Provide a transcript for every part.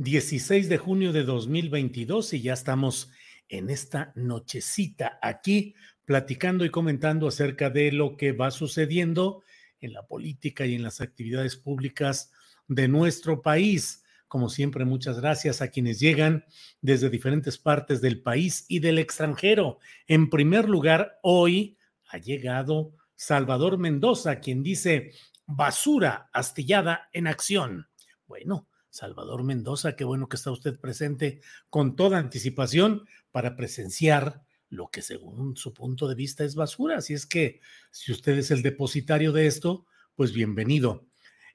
16 de junio de 2022 y ya estamos en esta nochecita aquí platicando y comentando acerca de lo que va sucediendo en la política y en las actividades públicas de nuestro país. Como siempre, muchas gracias a quienes llegan desde diferentes partes del país y del extranjero. En primer lugar, hoy ha llegado Salvador Mendoza, quien dice basura astillada en acción. Bueno, Salvador Mendoza, qué bueno que está usted presente con toda anticipación para presenciar lo que según su punto de vista es basura. Así es que si usted es el depositario de esto, pues bienvenido.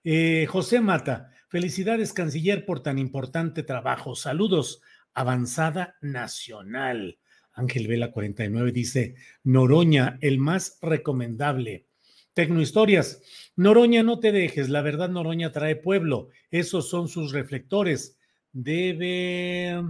Eh, José Mata, felicidades canciller por tan importante trabajo. Saludos, Avanzada Nacional. Ángel Vela 49 dice, Noroña, el más recomendable. Tecnohistorias. Noroña, no te dejes. La verdad, Noroña trae pueblo. Esos son sus reflectores. Debe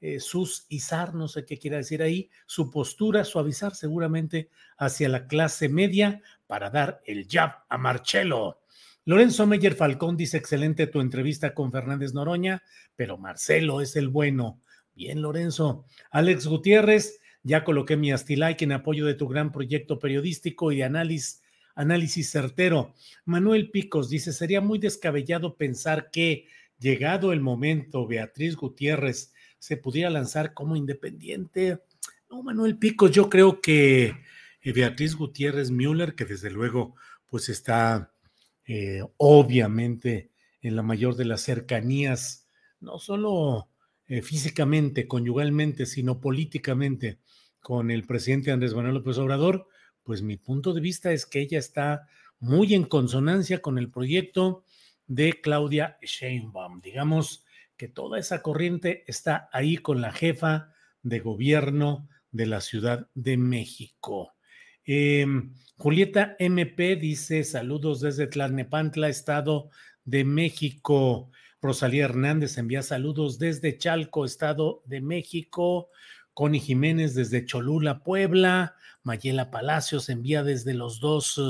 eh, sus izar, no sé qué quiere decir ahí, su postura, suavizar seguramente hacia la clase media para dar el jab a Marcelo. Lorenzo Meyer Falcón dice: excelente tu entrevista con Fernández Noroña, pero Marcelo es el bueno. Bien, Lorenzo. Alex Gutiérrez, ya coloqué mi astilike en apoyo de tu gran proyecto periodístico y análisis análisis certero. Manuel Picos dice, sería muy descabellado pensar que, llegado el momento, Beatriz Gutiérrez se pudiera lanzar como independiente. No, Manuel Picos, yo creo que eh, Beatriz Gutiérrez Müller, que desde luego pues está eh, obviamente en la mayor de las cercanías, no solo eh, físicamente, conyugalmente, sino políticamente con el presidente Andrés Manuel López Obrador, pues mi punto de vista es que ella está muy en consonancia con el proyecto de Claudia Sheinbaum. Digamos que toda esa corriente está ahí con la jefa de gobierno de la Ciudad de México. Em, Julieta MP dice saludos desde Tlalnepantla, Estado de México. Rosalía Hernández envía saludos desde Chalco, Estado de México. Connie Jiménez desde Cholula, Puebla. Mayela Palacios envía desde los dos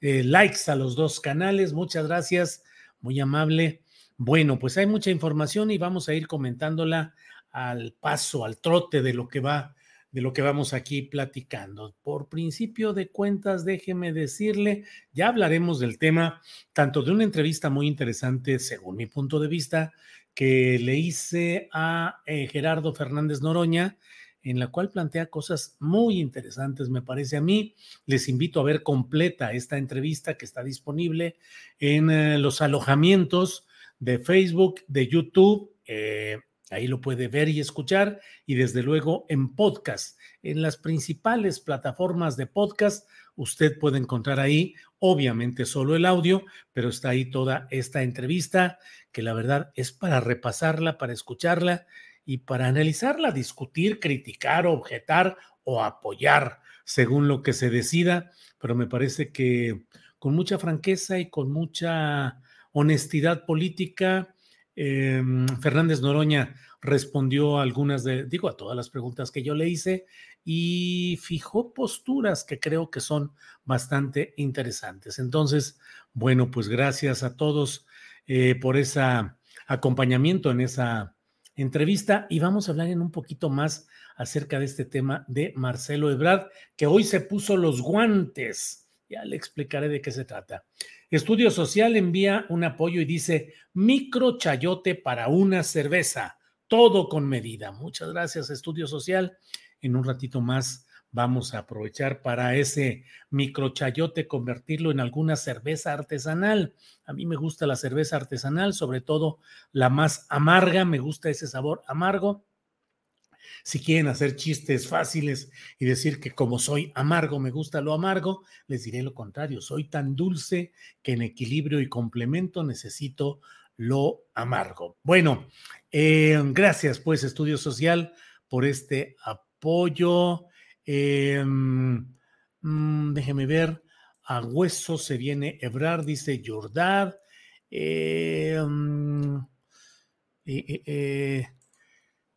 eh, likes a los dos canales. Muchas gracias, muy amable. Bueno, pues hay mucha información y vamos a ir comentándola al paso, al trote de lo que va, de lo que vamos aquí platicando. Por principio de cuentas, déjeme decirle, ya hablaremos del tema, tanto de una entrevista muy interesante, según mi punto de vista, que le hice a eh, Gerardo Fernández Noroña, en la cual plantea cosas muy interesantes, me parece a mí. Les invito a ver completa esta entrevista que está disponible en eh, los alojamientos de Facebook, de YouTube. Eh, ahí lo puede ver y escuchar y desde luego en podcast. En las principales plataformas de podcast, usted puede encontrar ahí, obviamente solo el audio, pero está ahí toda esta entrevista que la verdad es para repasarla, para escucharla y para analizarla, discutir, criticar, objetar o apoyar según lo que se decida, pero me parece que con mucha franqueza y con mucha honestidad política, em, Fernández Noroña respondió a algunas de, digo, a todas las preguntas que yo le hice y fijó posturas que creo que son bastante interesantes. Entonces, bueno, pues gracias a todos eh, por ese acompañamiento en esa entrevista y vamos a hablar en un poquito más acerca de este tema de Marcelo Ebrard, que hoy se puso los guantes. Ya le explicaré de qué se trata. Estudio Social envía un apoyo y dice micro chayote para una cerveza, todo con medida. Muchas gracias, Estudio Social. En un ratito más vamos a aprovechar para ese microchayote convertirlo en alguna cerveza artesanal. A mí me gusta la cerveza artesanal, sobre todo la más amarga, me gusta ese sabor amargo. Si quieren hacer chistes fáciles y decir que como soy amargo, me gusta lo amargo, les diré lo contrario. Soy tan dulce que en equilibrio y complemento necesito lo amargo. Bueno, eh, gracias pues Estudio Social por este apoyo. Eh, déjeme ver. A hueso se viene Ebrar, dice Jordad. Eh, mm,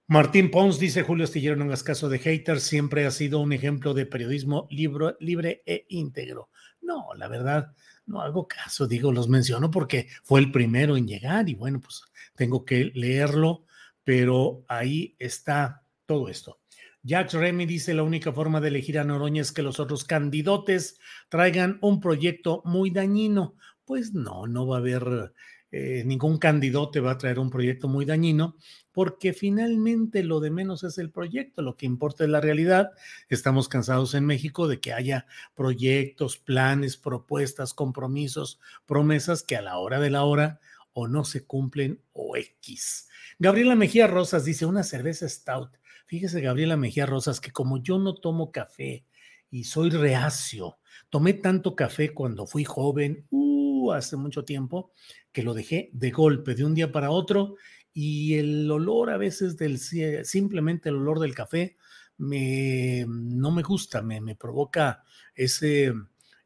Martín Pons dice Julio Astillero, no hagas caso de haters, siempre ha sido un ejemplo de periodismo libre e íntegro. No, la verdad, no hago caso, digo, los menciono porque fue el primero en llegar y bueno, pues tengo que leerlo, pero ahí está todo esto. Jack Remy dice, la única forma de elegir a Noroña es que los otros candidatos traigan un proyecto muy dañino. Pues no, no va a haber eh, ningún candidato va a traer un proyecto muy dañino, porque finalmente lo de menos es el proyecto, lo que importa es la realidad. Estamos cansados en México de que haya proyectos, planes, propuestas, compromisos, promesas que a la hora de la hora o no se cumplen o X. Gabriela Mejía Rosas dice, una cerveza stout. Fíjese, Gabriela Mejía Rosas, que como yo no tomo café y soy reacio, tomé tanto café cuando fui joven, uh, hace mucho tiempo, que lo dejé de golpe, de un día para otro, y el olor a veces del, simplemente el olor del café, me, no me gusta, me, me provoca ese,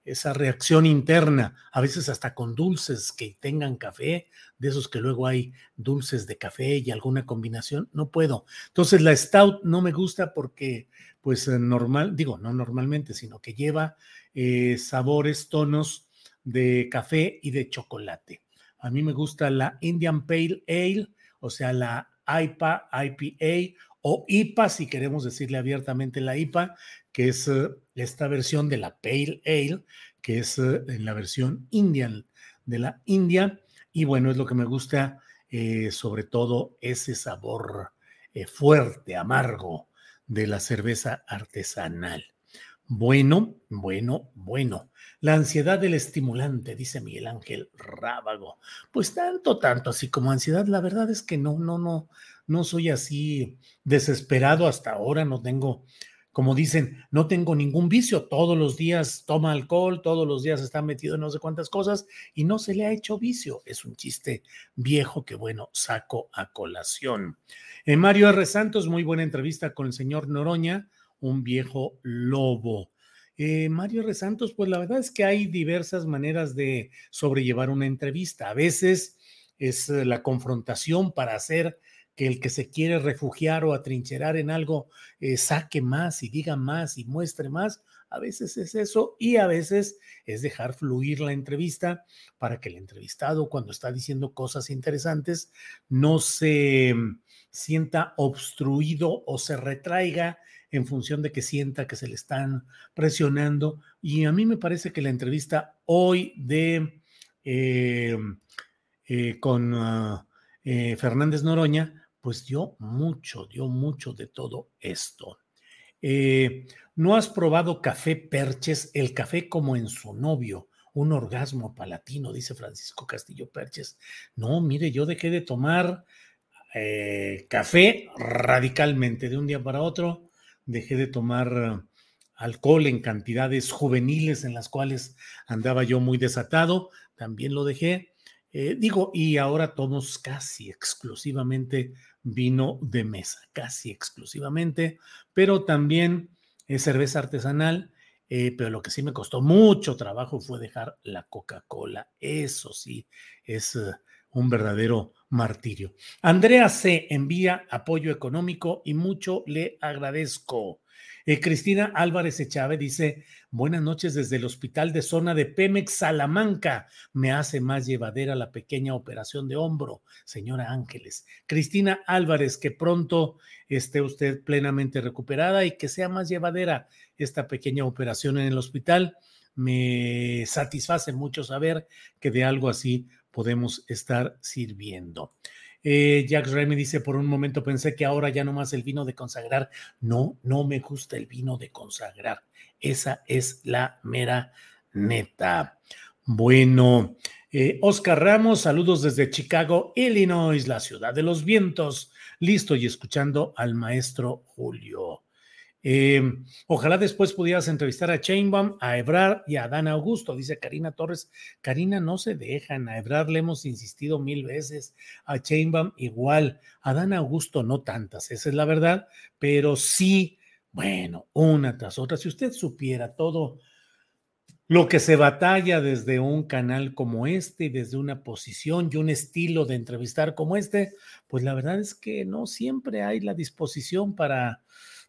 esa reacción interna, a veces hasta con dulces que tengan café, de esos que luego hay dulces de café y alguna combinación, no puedo. Entonces la stout no me gusta porque, pues normal, digo, no normalmente, sino que lleva eh, sabores, tonos de café y de chocolate. A mí me gusta la Indian Pale Ale, o sea, la IPA, IPA o IPA, si queremos decirle abiertamente la IPA, que es eh, esta versión de la Pale Ale, que es eh, en la versión Indian de la India. Y bueno, es lo que me gusta, eh, sobre todo ese sabor fuerte, amargo de la cerveza artesanal. Bueno, bueno, bueno. La ansiedad del estimulante, dice Miguel Ángel Rábago. Pues tanto, tanto así como ansiedad, la verdad es que no, no, no, no soy así desesperado hasta ahora, no tengo, como dicen, no tengo ningún vicio, todos los días toma alcohol, todos los días está metido en no sé cuántas cosas y no se le ha hecho vicio. Es un chiste viejo que, bueno, saco a colación. Eh, Mario R. Santos, muy buena entrevista con el señor Noroña un viejo lobo. Eh, Mario Resantos, pues la verdad es que hay diversas maneras de sobrellevar una entrevista. A veces es eh, la confrontación para hacer que el que se quiere refugiar o atrincherar en algo eh, saque más y diga más y muestre más. A veces es eso y a veces es dejar fluir la entrevista para que el entrevistado cuando está diciendo cosas interesantes no se mm, sienta obstruido o se retraiga en función de que sienta que se le están presionando. Y a mí me parece que la entrevista hoy de eh, eh, con ah, Fernández Noroña, pues dio mucho, dio mucho de todo esto. ¿No has probado café Perches, el café como en su novio? Un orgasmo palatino, dice Francisco Castillo Perches. No, mire, yo dejé de tomar café radicalmente de un día para otro dejé de tomar alcohol en cantidades juveniles en las cuales andaba yo muy desatado, también lo dejé. Eh, digo, y ahora tomo casi exclusivamente vino de mesa, casi exclusivamente, pero también cerveza artesanal. Eh, pero lo que sí me costó mucho trabajo fue dejar la Coca-Cola. Eso sí, es eh, un verdadero martirio. Andrea C. envía apoyo económico y mucho le agradezco. Eh, Cristina Álvarez Echave dice, buenas noches desde el hospital de zona de Pemex, Salamanca. Me hace más llevadera la pequeña operación de hombro, señora Ángeles. Cristina Álvarez, que pronto esté usted plenamente recuperada y que sea más llevadera esta pequeña operación en el hospital. Me satisface mucho saber que de algo así podemos estar sirviendo. Eh, Jack Remy dice, por un momento pensé que ahora ya no más el vino de consagrar. No, no me gusta el vino de consagrar. Esa es la mera neta. Bueno, eh, Oscar Ramos, saludos desde Chicago, Illinois, la ciudad de los vientos. Listo y escuchando al maestro Julio. Eh, ojalá después pudieras entrevistar a Chainbaum, a Ebrard y a Dan Augusto, dice Karina Torres. Karina, no se dejan, a Ebrard le hemos insistido mil veces, a Chainbaum igual, a Dan Augusto no tantas, esa es la verdad, pero sí, bueno, una tras otra. Si usted supiera todo lo que se batalla desde un canal como este, desde una posición y un estilo de entrevistar como este, pues la verdad es que no siempre hay la disposición para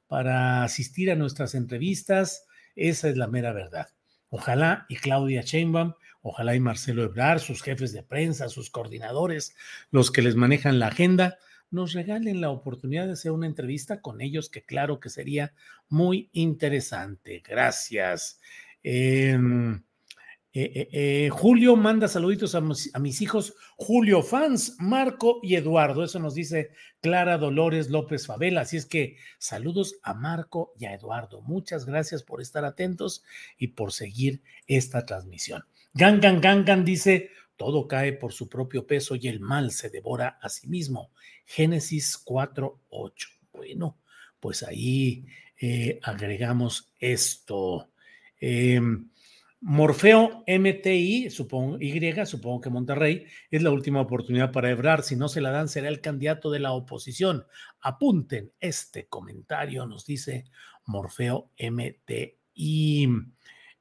para asistir a nuestras entrevistas. Esa es la mera verdad. Ojalá y Claudia Sheinbaum, ojalá y Marcelo Ebrard, sus jefes de prensa, sus coordinadores, los que les manejan la agenda, nos regalen la oportunidad de hacer una entrevista con ellos, que claro que sería muy interesante. Gracias. Em, eh, eh, eh, Julio manda saluditos a mis, hijos, Julio fans, Marco y Eduardo. Eso nos dice Clara Dolores López Favela. Así es que saludos a Marco y a Eduardo. Muchas gracias por estar atentos y por seguir esta transmisión. Gangan Gangan dice, todo cae por su propio peso y el mal se devora a sí mismo. Génesis 4.8. Bueno, pues ahí agregamos esto. Eh, Morfeo MTI, supongo, Y, supongo que Monterrey, es la última oportunidad para Ebrar. Si no se la dan, será el candidato de la oposición. Apunten este comentario, nos dice Morfeo MTI.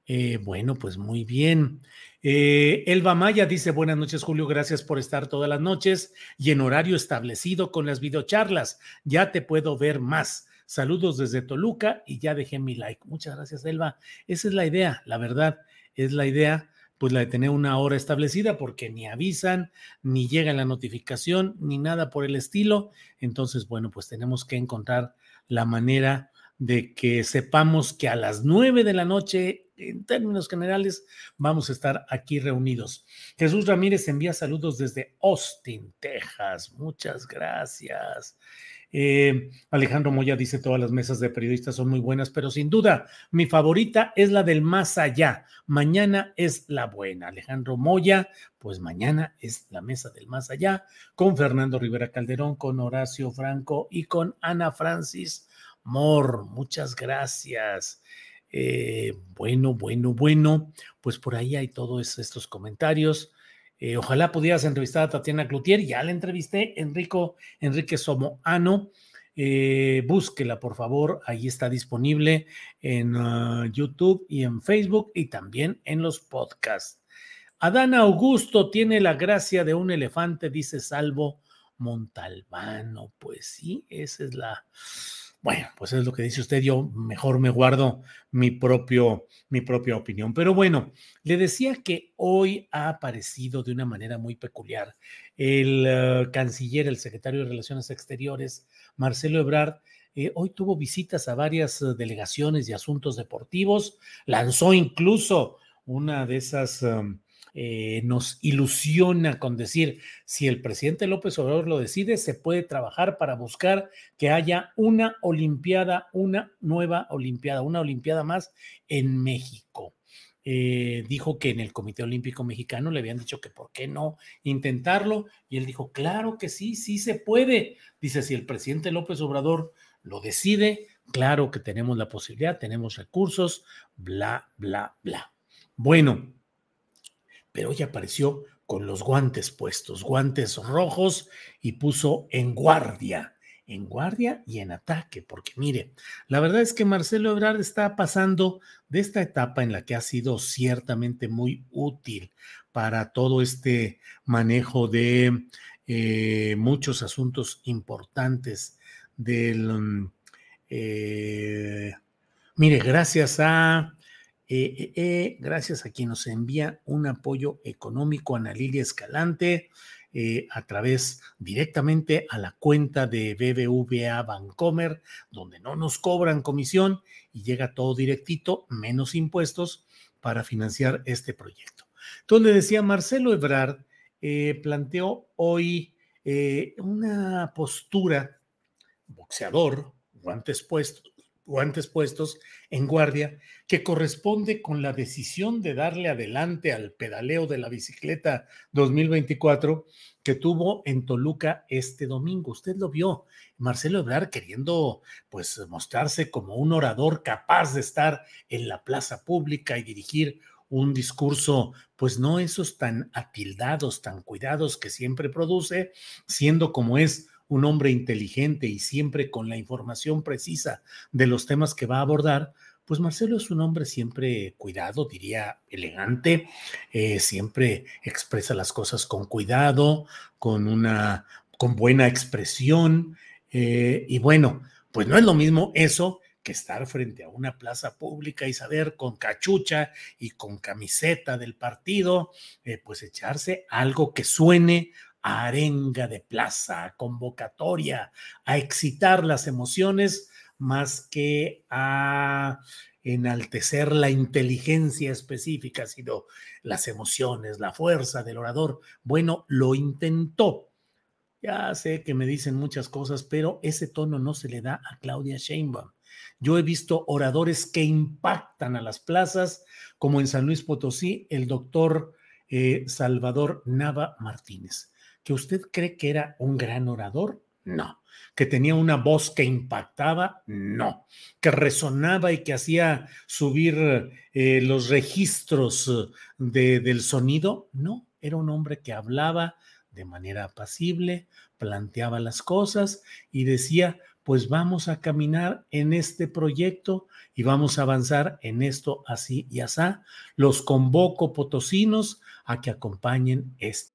Eh, bueno, pues muy bien. Eh, Elba Maya dice: Buenas noches, Julio. Gracias por estar todas las noches y en horario establecido con las videocharlas. Ya te puedo ver más. Saludos desde Toluca y ya dejé mi like. Muchas gracias, Elba. Esa es la idea, la verdad es la idea, pues la de tener una hora establecida, porque ni avisan, ni llega la notificación, ni nada por el estilo. Entonces, bueno, pues tenemos que encontrar la manera de que sepamos que a las nueve de la noche, en términos generales, vamos a estar aquí reunidos. Jesús Ramírez envía saludos desde Austin, Texas. Muchas gracias. Eh, Alejandro Moya dice, todas las mesas de periodistas son muy buenas, pero sin duda mi favorita es la del más allá. Mañana es la buena. Alejandro Moya, pues mañana es la mesa del más allá con Fernando Rivera Calderón, con Horacio Franco y con Ana Francis Mor. Muchas gracias. Eh, bueno, bueno, bueno, pues por ahí hay todos estos comentarios. Eh, ojalá pudieras entrevistar a Tatiana Cloutier. Ya la entrevisté, Enrico, Enrique Somoano. Eh, búsquela, por favor. Ahí está disponible en ah, YouTube y en Facebook y también en los podcasts. Adán Augusto tiene la gracia de un elefante, dice Salvo Montalbano. Pues sí, esa es la bueno, pues es lo que dice usted, yo mejor me guardo mi, propio, mi propia opinión. Pero bueno, le decía que hoy ha aparecido de una manera muy peculiar el eh, canciller, el secretario de Relaciones Exteriores, Marcelo Ebrard, eh, hoy tuvo visitas a varias eh, delegaciones y asuntos deportivos, lanzó incluso una de esas... Um, eh, nos ilusiona con decir, si el presidente López Obrador lo decide, se puede trabajar para buscar que haya una Olimpiada, una nueva Olimpiada, una Olimpiada más en México. Eh, dijo que en el Comité Olímpico Mexicano le habían dicho que por qué no intentarlo, y él dijo, claro que sí, sí se puede. Dice, si el presidente López Obrador lo decide, claro que tenemos la posibilidad, tenemos recursos, bla, bla, bla. Bueno, pero hoy apareció con los guantes puestos, guantes rojos y puso en guardia, en guardia y en ataque, porque mire, la verdad es que Marcelo Ebrard está pasando de esta etapa en la que ha sido ciertamente muy útil para todo este manejo de eh, muchos asuntos importantes del... Mm, eh, Mire, gracias a eh, eh, eh, gracias a quien nos envía un apoyo económico, Ana Lilia Escalante, a través directamente a la cuenta de BBVA Bancomer, donde no nos cobran comisión y llega todo directito, menos impuestos, para financiar este proyecto. Le decía, Marcelo Ebrard planteó hoy una postura, boxeador, guantes puestos, guantes puestos en guardia, que corresponde con la decisión de darle adelante al pedaleo de la bicicleta 2024 que tuvo en Toluca este domingo. Usted lo vio, Marcelo Ebrard queriendo pues mostrarse como un orador capaz de estar en la plaza pública y dirigir un discurso, pues no esos tan atildados, tan cuidados que siempre produce, siendo como es un hombre inteligente y siempre con la información precisa de los temas que va a abordar, pues Marcelo es un hombre siempre cuidado, diría elegante, eh, siempre expresa las cosas con cuidado, con una, con buena expresión, eh, y bueno, pues no es lo mismo eso que estar frente a una plaza pública y saber con cachucha y con camiseta del partido, eh, pues echarse algo que suene arenga de plaza, convocatoria, a excitar las emociones más que a enaltecer la inteligencia específica, sino las emociones, la fuerza del orador. Bueno, lo intentó. Ya sé que me dicen muchas cosas, pero ese tono no se le da a Claudia Sheinbaum. Yo he visto oradores que impactan a las plazas, como en San Luis Potosí, el doctor eh, Salvador Nava Martínez que usted cree que era un gran orador, no. Que tenía una voz que impactaba, no. Que resonaba y que hacía subir eh, los registros eh, del sonido, no. Era un hombre que hablaba de manera apacible, planteaba las cosas y decía, pues vamos a caminar en este proyecto y vamos a avanzar en esto así y así. Los convoco potosinos a que acompañen este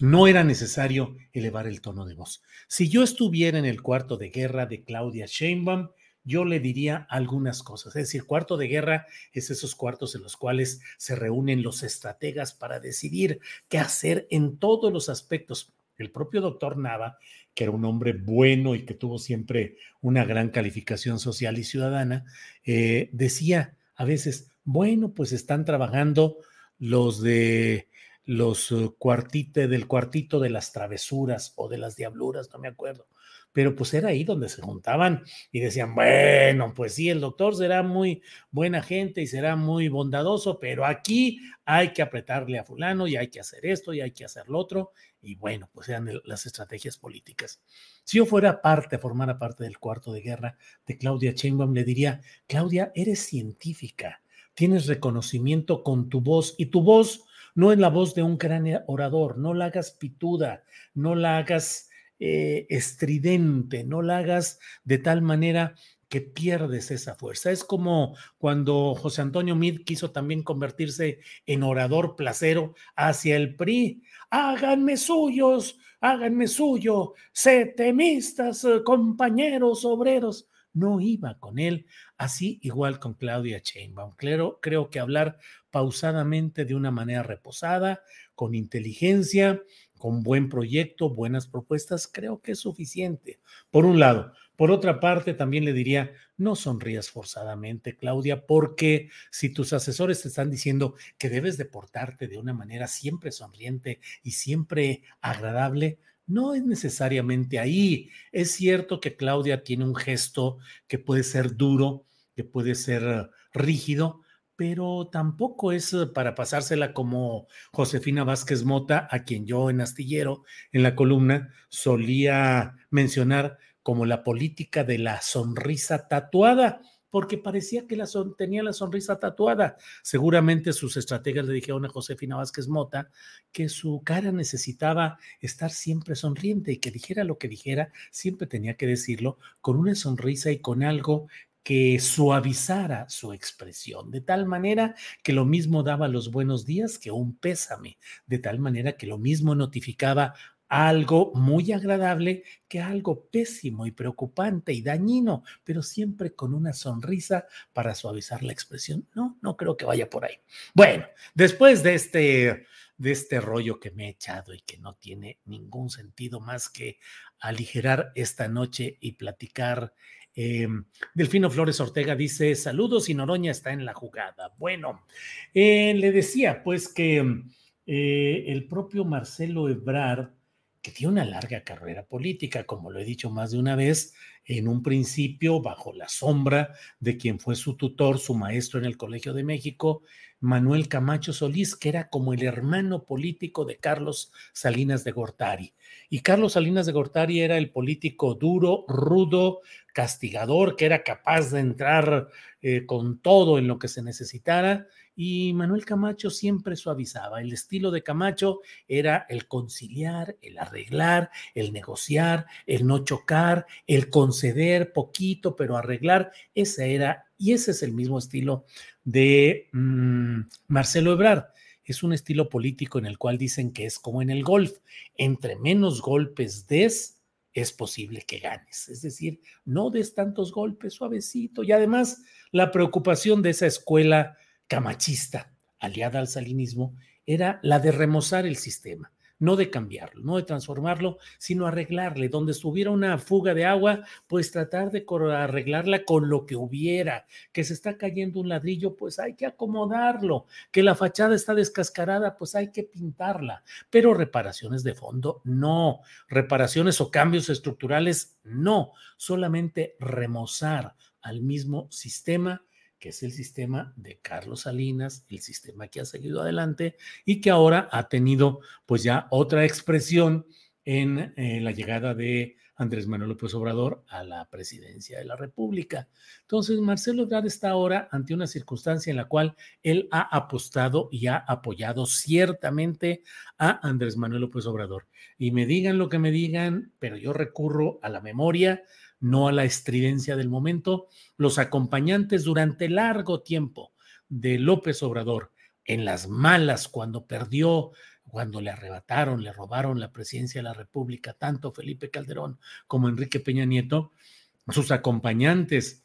No era necesario elevar el tono de voz. Si yo estuviera en el cuarto de guerra de Claudia Sheinbaum, yo le diría algunas cosas. Es decir, cuarto de guerra es esos cuartos en los cuales se reúnen los estrategas para decidir qué hacer en todos los aspectos. El propio doctor Nava, que era un hombre bueno y que tuvo siempre una gran calificación social y ciudadana, eh, decía a veces, bueno, pues están trabajando los de los eh, cuartitos del cuartito de las travesuras o de las diabluras, no me acuerdo. Pero pues era ahí donde se juntaban y decían, bueno, pues sí, el doctor será muy buena gente y será muy bondadoso, pero aquí hay que apretarle a fulano y hay que hacer esto y hay que hacer lo otro. Y bueno, pues eran las estrategias políticas. Si yo fuera parte, formara parte del cuarto de guerra de Claudia Sheinbaum, le diría, Claudia, eres científica, tienes reconocimiento con tu voz y tu voz no es la voz de un gran orador, no la hagas pituda, no la hagas eh, estridente, no la hagas de tal manera que pierdes esa fuerza. Es como cuando José Antonio Mid quiso también convertirse en orador placero hacia el PRI. Háganme suyos, háganme suyo, setemistas, eh, compañeros obreros no iba con él. Así igual con Claudia Sheinbaum. Creo, creo que hablar pausadamente de una manera reposada, con inteligencia, con buen proyecto, buenas propuestas, creo que es suficiente. Por un lado. Por otra parte, también le diría, no sonrías forzadamente, Claudia, porque si tus asesores te están diciendo que debes de portarte de una manera siempre sonriente y siempre agradable, no es necesariamente ahí. Es cierto que Claudia tiene un gesto que puede ser duro, que puede ser rígido, pero tampoco es eh, para pasársela como Josefina Vázquez Mota, a quien yo en Astillero, en la columna, solía mencionar como la política de la sonrisa tatuada, porque parecía que la tenía la sonrisa tatuada. Seguramente sus estrategas le dijeron a Josefina Vázquez Mota que su cara necesitaba estar siempre sonriente y que dijera lo que dijera, siempre tenía que decirlo con una sonrisa y con algo que suavizara su expresión, de tal manera que lo mismo daba los buenos días que un pésame, de tal manera que lo mismo notificaba algo muy agradable que algo pésimo y preocupante y dañino, pero siempre con una sonrisa para suavizar la expresión. No, no creo que vaya por ahí. Bueno, después de este de este rollo que me he echado y que no tiene ningún sentido más que aligerar esta noche y platicar eh, Delfino Flores Ortega dice: Saludos y Noroña está en la jugada. Bueno, eh, le decía pues que eh, el propio Marcelo Ebrard, que tiene una larga carrera política, como lo he dicho más de una vez, en un principio bajo la sombra de quien fue su tutor, su maestro en el Colegio de México, Manuel Camacho Solís, que era como el hermano político de Carlos Salinas de Gortari. Y Carlos Salinas de Gortari era el político duro, rudo, castigador, que era capaz de entrar eh, con todo en lo que se necesitara. Y Manuel Camacho siempre suavizaba. El estilo de Camacho era el conciliar, el arreglar, el negociar, el no chocar, el conceder poquito, pero arreglar. Ese era, y ese es el mismo estilo de mm, Marcelo Ebrard. Es un estilo político en el cual dicen que es como en el golf. Entre menos golpes des, es posible que ganes. Es decir, no des tantos golpes, suavecito. Y además, la preocupación de esa escuela camachista, aliada al salinismo, era la de remozar el sistema no de cambiarlo, no de transformarlo, sino arreglarle. Donde estuviera una fuga de agua, pues tratar de arreglarla con lo que hubiera. Que se está cayendo un ladrillo, pues hay que acomodarlo. Que la fachada está descascarada, pues hay que pintarla. Pero reparaciones de fondo, no. Reparaciones o cambios estructurales, no. Solamente remozar al mismo sistema que es el sistema de Carlos Salinas, el sistema que ha seguido adelante y que ahora ha tenido pues ya otra expresión en eh, la llegada de Andrés Manuel López Obrador a la presidencia de la República. Entonces, Marcelo Ebrard está ahora ante una circunstancia en la cual él ha apostado y ha apoyado ciertamente a Andrés Manuel López Obrador. Y me digan lo que me digan, pero yo recurro a la memoria, no a la estridencia del momento, los acompañantes durante largo tiempo de López Obrador en las malas cuando perdió, cuando le arrebataron, le robaron la presidencia de la República, tanto Felipe Calderón como Enrique Peña Nieto, sus acompañantes,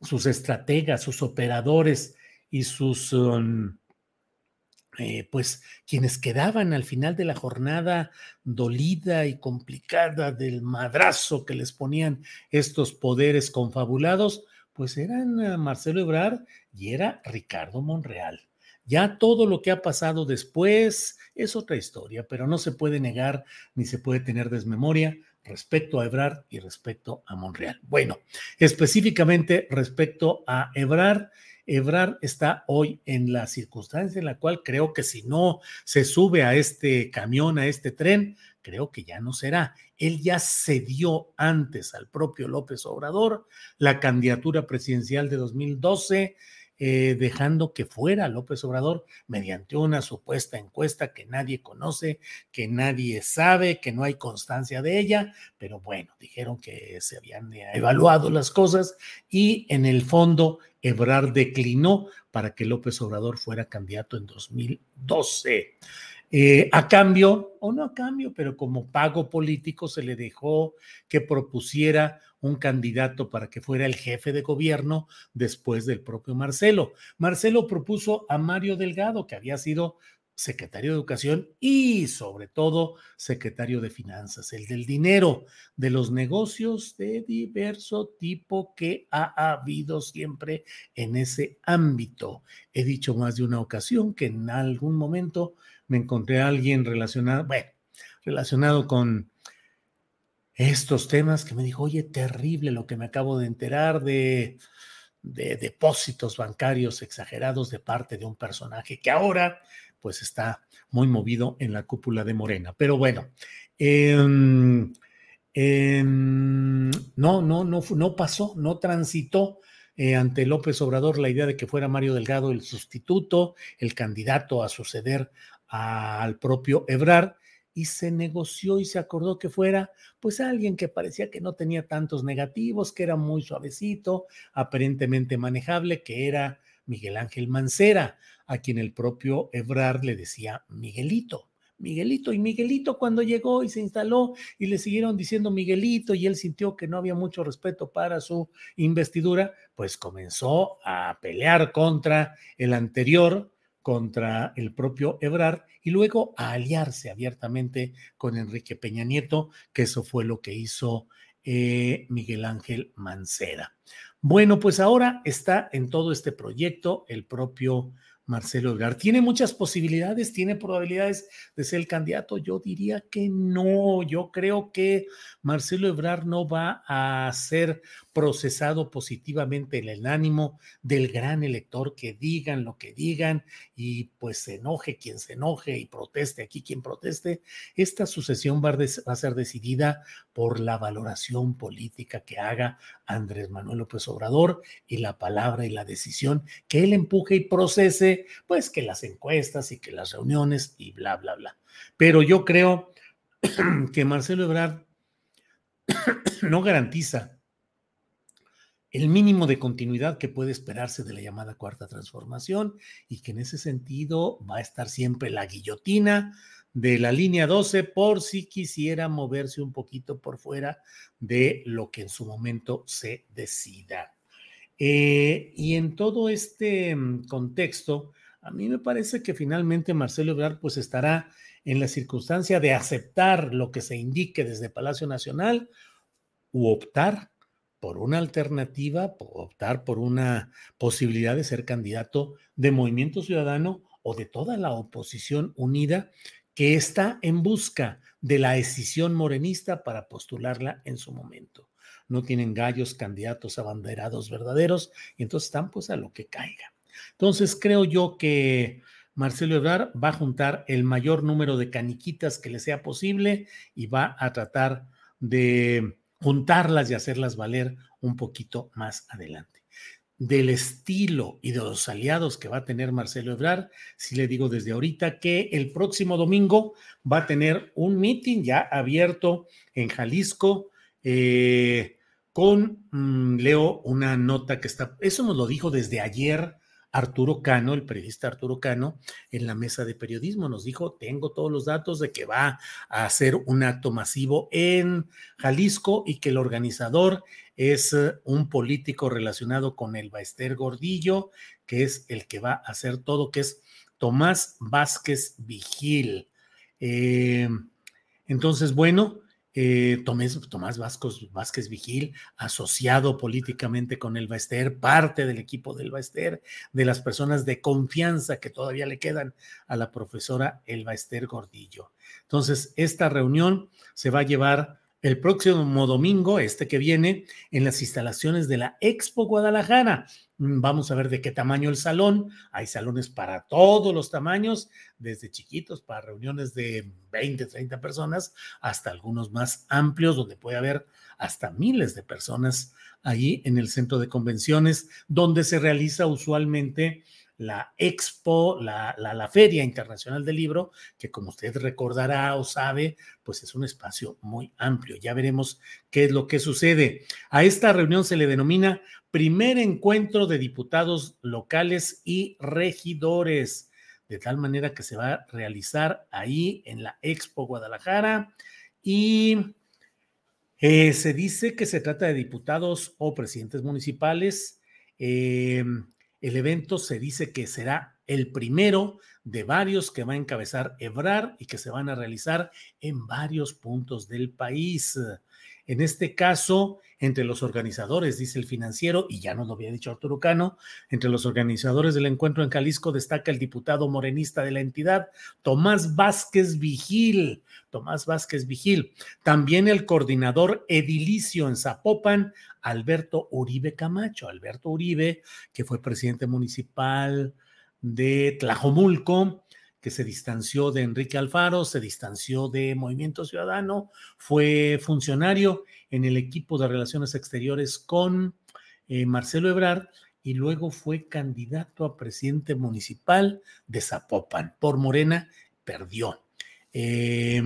sus estrategas, sus operadores y sus um, eh, pues quienes quedaban al final de la jornada dolida y complicada del madrazo que les ponían estos poderes confabulados, pues eran eh, Marcelo Ebrard y era Ricardo Monreal. Ya todo lo que ha pasado después es otra historia, pero no se puede negar ni se puede tener desmemoria respecto a Ebrard y respecto a Monreal. Bueno, específicamente respecto a Ebrard, Ebrard está hoy en la circunstancia en la cual creo que si no se sube a este camión, a este tren, creo que ya no será. Él ya cedió antes al propio López Obrador la candidatura presidencial de 2012 eh, dejando que fuera López Obrador mediante una supuesta encuesta que nadie conoce, que nadie sabe, que no hay constancia de ella, pero bueno, dijeron que se habían evaluado las cosas y en el fondo Ebrard declinó para que López Obrador fuera candidato en 2012. Eh, a cambio, o no a cambio, pero como pago político se le dejó que propusiera un candidato para que fuera el jefe de gobierno después del propio Marcelo. Marcelo propuso a Mario Delgado, que había sido secretario de Educación y sobre todo secretario de Finanzas, el del dinero, de los negocios de diverso tipo que ha habido siempre en ese ámbito. He dicho más de una ocasión que en algún momento me encontré a alguien relacionado, bueno, relacionado con estos temas que me dijo, oye, terrible lo que me acabo de enterar de de depósitos bancarios exagerados de parte de un personaje que ahora pues está muy movido en la cúpula de Morena. Pero bueno, em, em, no, no, no, no pasó, no transitó eh, ante López Obrador la idea de que fuera Mario Delgado el sustituto, el candidato a suceder al propio Ebrard y se negoció y se acordó que fuera pues alguien que parecía que no tenía tantos negativos, que era muy suavecito, aparentemente manejable, que era Miguel Ángel Mancera, a quien el propio Ebrard le decía Miguelito. Miguelito y Miguelito cuando llegó y se instaló y le siguieron diciendo Miguelito y él sintió que no había mucho respeto para su investidura, pues comenzó a pelear contra el anterior, contra el propio Ebrard y luego a aliarse abiertamente con Enrique Peña Nieto, que eso fue lo que hizo eh, Miguel Ángel Mancera. Bueno, pues ahora está en todo este proyecto el propio Marcelo Ebrard. ¿Tiene muchas posibilidades? ¿Tiene probabilidades de ser el candidato? Yo diría que no. Yo creo que Marcelo Ebrard no va a ser procesado positivamente en el ánimo del gran elector, que digan lo que digan y pues se enoje quien se enoje y proteste aquí quien proteste. Esta sucesión va a, ser decidida por la valoración política que haga Andrés Manuel López Obrador y la palabra y la decisión que él empuje y procese, pues que las encuestas y que las reuniones y bla, bla, bla. Pero yo creo que Marcelo Ebrard no garantiza el mínimo de continuidad que puede esperarse de la llamada cuarta transformación y que en ese sentido va a estar siempre la guillotina de la línea 12 por si quisiera moverse un poquito por fuera de lo que en su momento se decida. Eh, y en todo este mm, contexto, a mí me parece que finalmente Marcelo Ebrard pues estará en la circunstancia de aceptar lo que se indique desde Palacio Nacional u optar por una alternativa, optar por una posibilidad de ser candidato de Movimiento Ciudadano o de toda la oposición unida que está en busca de la decisión morenista para postularla en su momento. No tienen gallos candidatos abanderados verdaderos y entonces están pues a lo que caiga. Entonces creo yo que Marcelo Ebrard va a juntar el mayor número de caniquitas que le sea posible y va a tratar de juntarlas y hacerlas valer un poquito más adelante. Del estilo y de los aliados que va a tener Marcelo Ebrard, sí le digo desde ahorita que el próximo domingo va a tener un meeting ya abierto en Jalisco eh, con, mm, leo una nota que está, eso nos lo dijo desde ayer Arturo Cano, el periodista Arturo Cano, en la mesa de periodismo. Nos dijo, tengo todos los datos de que va a hacer un acto masivo en Jalisco y que el organizador es eh, un político relacionado con el Baester Gordillo, que es el que va a hacer todo, que es Tomás Vázquez Vigil. Eh, entonces, bueno, eh, Tomás, Tomás Vázquez Vigil, asociado políticamente con el Baester, parte del equipo del Baester, de las personas de confianza que todavía le quedan a la profesora Elba Ester Gordillo. Entonces, esta reunión se va a llevar el próximo domingo, este que viene, en las instalaciones de la Expo Guadalajara. Mm, vamos a ver de qué tamaño el salón. Hay salones para todos los tamaños, desde chiquitos para reuniones de 20, 30 personas, hasta algunos más amplios, donde puede haber hasta miles de personas ahí en el centro de convenciones, donde se realiza usualmente la Expo, la, la, Feria Internacional del Libro, que como usted recordará o sabe, pues es un espacio muy amplio. Ya veremos qué es lo que sucede. A esta reunión se le denomina primer encuentro de diputados locales y regidores, de tal manera que se va a realizar ahí en la Expo Guadalajara y eh, se dice que se trata de diputados o presidentes municipales. Eh, el evento se dice que será el primero de varios que va a encabezar Ebrar y que se van a realizar en varios puntos del país. En este caso, entre los organizadores, dice el financiero, y ya nos lo había dicho Arturo Cano, entre los organizadores del encuentro en Jalisco destaca el diputado morenista de la entidad, Tomás Vázquez Vigil. Tomás Vázquez Vigil. También el coordinador edilicio en Zapopan, Alberto Uribe Camacho. Alberto Uribe, que fue presidente municipal de Tlajomulco, que se distanció de Enrique Alfaro, se distanció de Movimiento Ciudadano, fue funcionario en el equipo de Relaciones Exteriores con eh, Marcelo Ebrard y luego fue candidato a presidente municipal de Zapopan por Morena, perdió. Eh,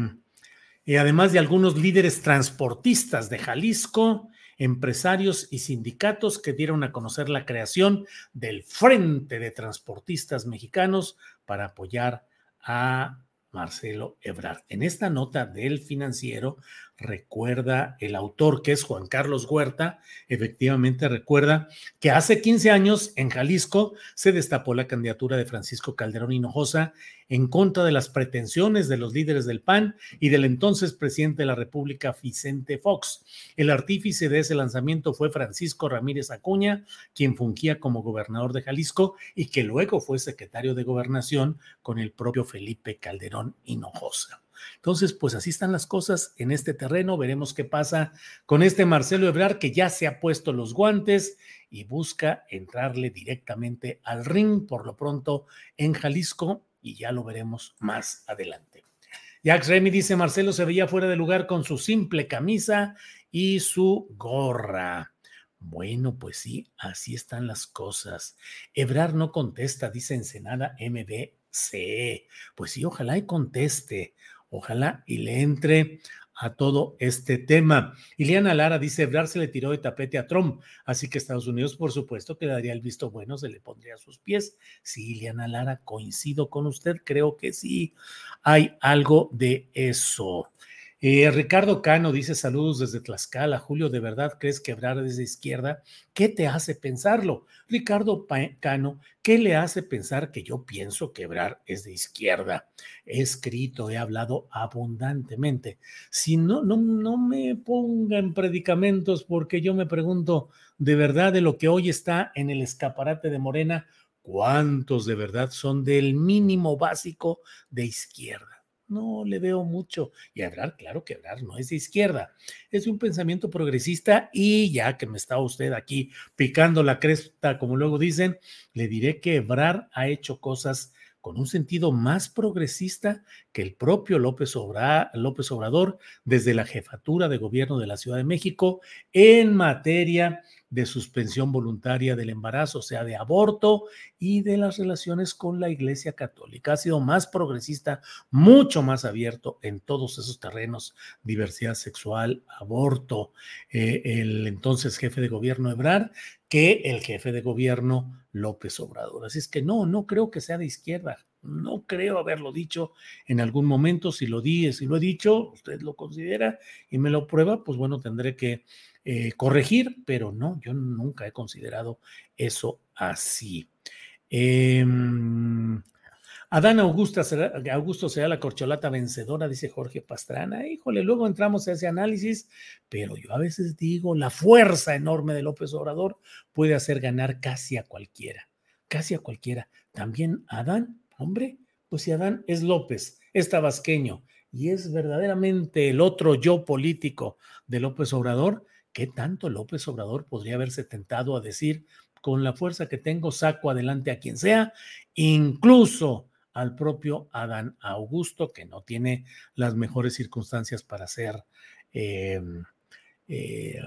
y además de algunos líderes transportistas de Jalisco, empresarios y sindicatos que dieron a conocer la creación del Frente de Transportistas Mexicanos para apoyar a Marcelo Ebrard. En esta nota del financiero recuerda el autor, que es Juan Carlos Huerta, efectivamente recuerda que hace 15 años en Jalisco se destapó la candidatura de Francisco Calderón Hinojosa en contra de las pretensiones de los líderes del PAN y del entonces presidente de la República, Vicente Fox. El artífice de ese lanzamiento fue Francisco Ramírez Acuña, quien fungía como gobernador de Jalisco y que luego fue secretario de gobernación con el propio Felipe Calderón Hinojosa. Entonces, pues así están las cosas en este terreno. Veremos qué pasa con este Marcelo Ebrard que ya se ha puesto los guantes y busca entrarle directamente al ring por lo pronto en Jalisco y ya lo veremos más adelante. Jack Remy dice, Marcelo se veía fuera de lugar con su simple camisa y su gorra. Bueno, pues sí, así están las cosas. Ebrar no contesta, dice Ensenada MBC. Pues sí, ojalá y conteste. Ojalá y le entre a todo este tema. Ileana Lara dice, Ebrar se le tiró de tapete a Trump, así que Estados Unidos, por supuesto, que le daría el visto bueno, se le pondría a sus pies. Sí, Ileana Lara, coincido con usted, creo que sí, hay algo de eso. Eh, Ricardo Cano dice saludos desde Tlaxcala. Julio, ¿de verdad crees que Ebrar es de izquierda? ¿Qué te hace pensarlo? Ricardo Cano, ¿qué le hace pensar que yo pienso que Ebrar es de izquierda? He escrito, he hablado abundantemente. Si no, no, no me ponga en predicamentos porque yo me pregunto, ¿de verdad de lo que hoy está en el escaparate de Morena, cuántos de verdad son del mínimo básico de izquierda? No le veo mucho. Y hablar, claro que hablar no es de izquierda, es un pensamiento progresista y ya que me está usted aquí picando la cresta, como luego dicen, le diré que Ebrar ha hecho cosas con un sentido más progresista que el propio López, López Obrador desde la jefatura de gobierno de la Ciudad de México en materia de suspensión voluntaria del embarazo, o sea, de aborto y de las relaciones con la Iglesia Católica. Ha sido más progresista, mucho más abierto en todos esos terrenos, diversidad sexual, aborto, eh, el entonces jefe de gobierno Ebrard, que el jefe de gobierno López Obrador. Así es que no, no creo que sea de izquierda. No creo haberlo dicho en algún momento. Si lo di, si lo he dicho, usted lo considera y me lo prueba, pues bueno, tendré que eh, corregir, pero no, yo nunca he considerado eso así. Em, Adán Augusta será, Augusto será la corcholata vencedora, dice Jorge Pastrana. Híjole, luego entramos a ese análisis, pero yo a veces digo, la fuerza enorme de López Obrador puede hacer ganar casi a cualquiera, casi a cualquiera. También Adán, hombre, pues si Adán es López, es tabasqueño y es verdaderamente el otro yo político de López Obrador, ¿qué tanto López Obrador podría haberse tentado a decir, con la fuerza que tengo, saco adelante a quien sea, incluso al propio Adán Augusto, que no tiene las mejores circunstancias para ser, em, eh,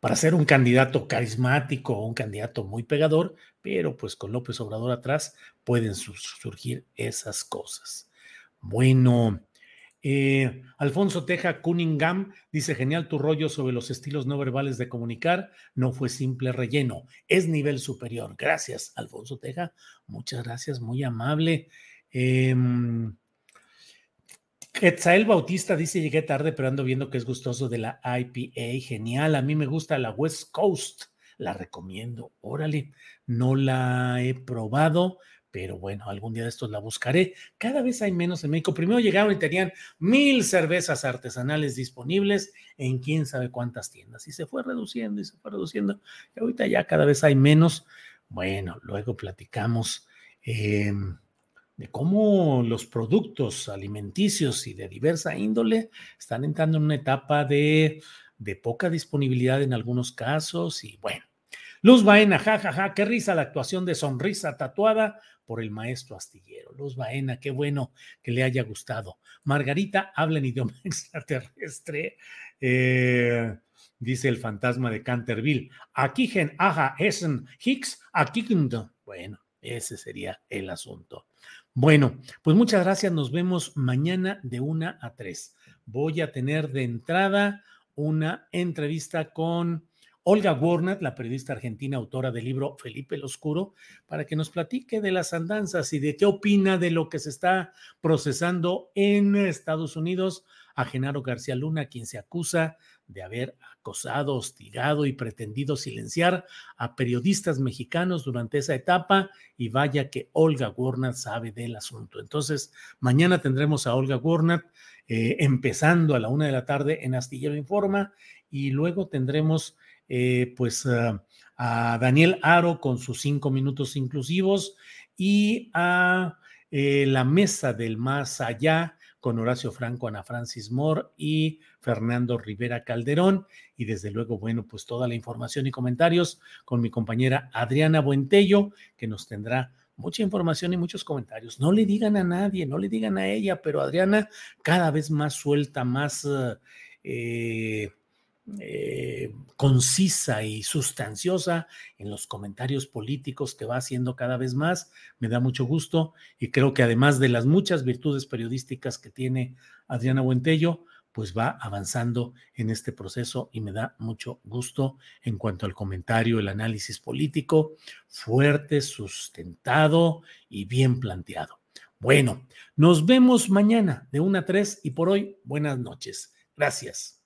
para ser un candidato carismático un candidato muy pegador, pero pues con López Obrador atrás pueden surgir esas cosas. Bueno, eh, Alfonso Teja Cunningham dice, genial tu rollo sobre los estilos no verbales de comunicar, no fue simple relleno, es nivel superior. Gracias, Alfonso Teja, muchas gracias, muy amable. Eh, Bautista dice, llegué tarde, pero ando viendo que es gustoso de la IPA, genial, a mí me gusta la West Coast, la recomiendo, órale, no la he probado, pero bueno, algún día de estos la buscaré. Cada vez hay menos en México. Primero llegaron y tenían mil cervezas artesanales disponibles en quién sabe cuántas tiendas y se fue reduciendo y se fue reduciendo. Y ahorita ya cada vez hay menos. Bueno, luego platicamos. Em, de cómo los productos alimenticios y de diversa índole están entrando en una etapa de, de poca disponibilidad en algunos casos y bueno. Luz Baena, jajaja, ja, ja, qué risa la actuación de sonrisa tatuada por el maestro astillero. Luz Baena, qué bueno que le haya gustado. Margarita habla en idioma extraterrestre. Eh, dice el fantasma de Canterville. Aquí gen aja essen hicks aquí. Bueno, ese sería el asunto. Bueno, pues muchas gracias. Nos vemos mañana de una a tres. Voy a tener de entrada una entrevista con Olga Warnat, la periodista argentina, autora del libro Felipe el Oscuro, para que nos platique de las andanzas y de qué opina de lo que se está procesando en Estados Unidos a Genaro García Luna, quien se acusa de haber acosado, hostigado y pretendido silenciar a periodistas mexicanos durante esa etapa y vaya que Olga Gurnat sabe del asunto. Entonces, mañana tendremos a Olga Gurnat eh, empezando a la una de la tarde en Astillero Informa y luego tendremos eh, pues a Daniel Aro con sus cinco minutos inclusivos y a eh, la mesa del más allá con Horacio Franco, Ana Francis Moore y Fernando Rivera Calderón. Y desde luego, bueno, pues toda la información y comentarios con mi compañera Adriana Buentello, que nos tendrá mucha información y muchos comentarios. No le digan a nadie, no le digan a ella, pero Adriana cada vez más suelta, más... Eh, eh, concisa y sustanciosa en los comentarios políticos que va haciendo cada vez más. Me da mucho gusto y creo que además de las muchas virtudes periodísticas que tiene Adriana Buentello, pues va avanzando en este proceso y me da mucho gusto en cuanto al comentario, el análisis político, fuerte, sustentado y bien planteado. Bueno, nos vemos mañana de 1 a 3 y por hoy, buenas noches. Gracias.